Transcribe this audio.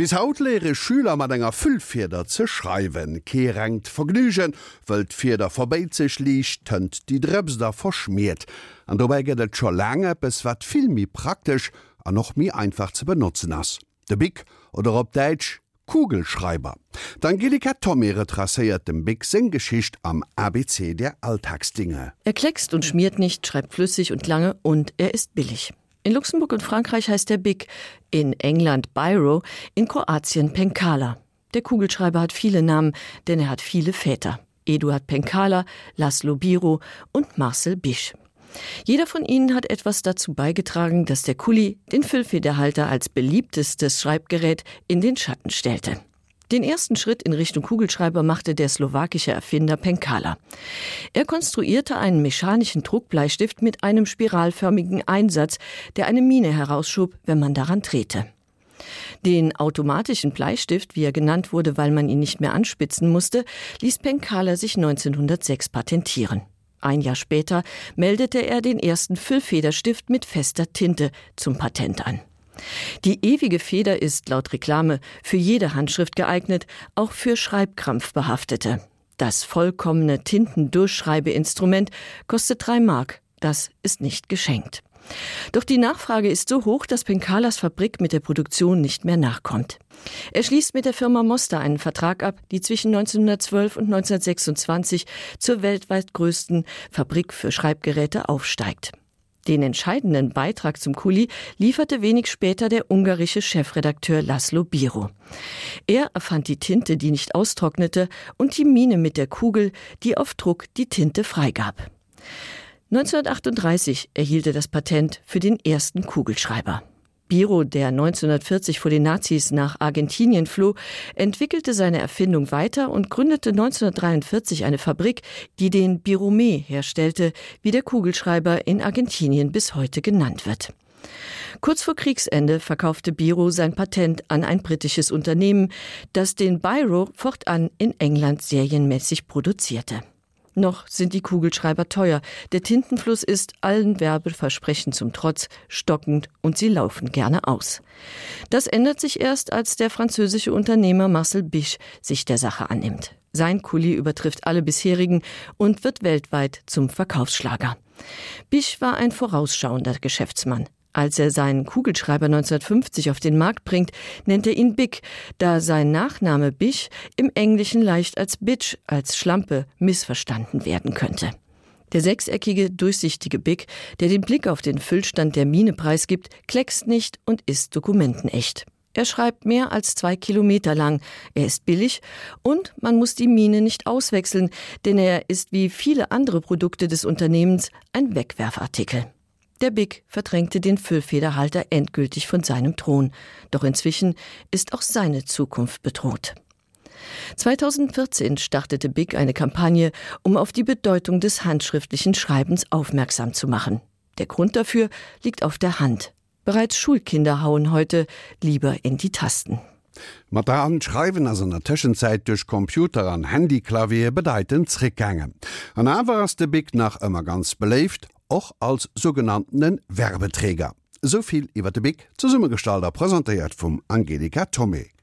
Bis hautlehre Schüler mat enger Füllfeder ze schreiben, kerenkt vergnügen, wëd Fider verbeit sech liicht, tënnt die Drebsder verschmiert. An dobei gët scho lange bis wat filmmi praktisch an noch mi einfach zu benutzen ass. De Big oder op Deitsch Kugelschreiber. D'Angelika Tomere trasséiert dem Big Singgeschicht am ABC der Alltagsdinge. Er kleckst und schmiert nicht, schreibt flüssig und lange und er ist billig. In Luxemburg und Frankreich heißt er Big, in England Biro, in Kroatien Penkala. Der Kugelschreiber hat viele Namen, denn er hat viele Väter. Eduard Penkala, Laszlo Biro und Marcel Bisch. Jeder von ihnen hat etwas dazu beigetragen, dass der Kuli den Füllfederhalter als beliebtestes Schreibgerät in den Schatten stellte. Den ersten Schritt in Richtung Kugelschreiber machte der slowakische Erfinder Penkala. Er konstruierte einen mechanischen Druckbleistift mit einem spiralförmigen Einsatz, der eine Mine herausschub, wenn man daran drehte. Den automatischen Bleistift, wie er genannt wurde, weil man ihn nicht mehr anspitzen musste, ließ Penkala sich 1906 patentieren. Ein Jahr später meldete er den ersten Füllfederstift mit fester Tinte zum Patent an. Die ewige Feder ist laut Reklame für jede Handschrift geeignet, auch für Schreibkrampfbehaftete. Das vollkommene Tintendurchschreibeinstrument kostet drei Mark. Das ist nicht geschenkt. Doch die Nachfrage ist so hoch, dass Penkalas Fabrik mit der Produktion nicht mehr nachkommt. Er schließt mit der Firma Moster einen Vertrag ab, die zwischen 1912 und 1926 zur weltweit größten Fabrik für Schreibgeräte aufsteigt. Den entscheidenden Beitrag zum Kuli lieferte wenig später der ungarische Chefredakteur Laszlo Biro. Er erfand die Tinte, die nicht austrocknete, und die Mine mit der Kugel, die auf Druck die Tinte freigab. 1938 erhielt er das Patent für den ersten Kugelschreiber. Biro, der 1940 vor den Nazis nach Argentinien floh, entwickelte seine Erfindung weiter und gründete 1943 eine Fabrik, die den Birome herstellte, wie der Kugelschreiber in Argentinien bis heute genannt wird. Kurz vor Kriegsende verkaufte Biro sein Patent an ein britisches Unternehmen, das den Biro fortan in England serienmäßig produzierte. Noch sind die Kugelschreiber teuer. Der Tintenfluss ist allen Werbeversprechen zum Trotz stockend und sie laufen gerne aus. Das ändert sich erst, als der französische Unternehmer Marcel Bisch sich der Sache annimmt. Sein Kuli übertrifft alle bisherigen und wird weltweit zum Verkaufsschlager. Bisch war ein vorausschauender Geschäftsmann. Als er seinen Kugelschreiber 1950 auf den Markt bringt, nennt er ihn Big, da sein Nachname Bich im Englischen leicht als Bitch, als Schlampe missverstanden werden könnte. Der sechseckige, durchsichtige Big, der den Blick auf den Füllstand der Mine preisgibt, kleckst nicht und ist dokumentenecht. Er schreibt mehr als zwei Kilometer lang. Er ist billig und man muss die Mine nicht auswechseln, denn er ist wie viele andere Produkte des Unternehmens ein Wegwerfartikel. Der Big verdrängte den Füllfederhalter endgültig von seinem Thron, doch inzwischen ist auch seine Zukunft bedroht. 2014 startete Big eine Kampagne, um auf die Bedeutung des handschriftlichen Schreibens aufmerksam zu machen. Der Grund dafür liegt auf der Hand. Bereits Schulkinder hauen heute lieber in die Tasten. Matan schreiben as an der durch Computer an Handyklavier bedeiten Zrickgänge. An awer ass de Big nach immer ganz beleeft och als sogenannten Werbeträger. Soviel iwwer de Big zur Summegestalter präsentiert vum Angelika Tommy.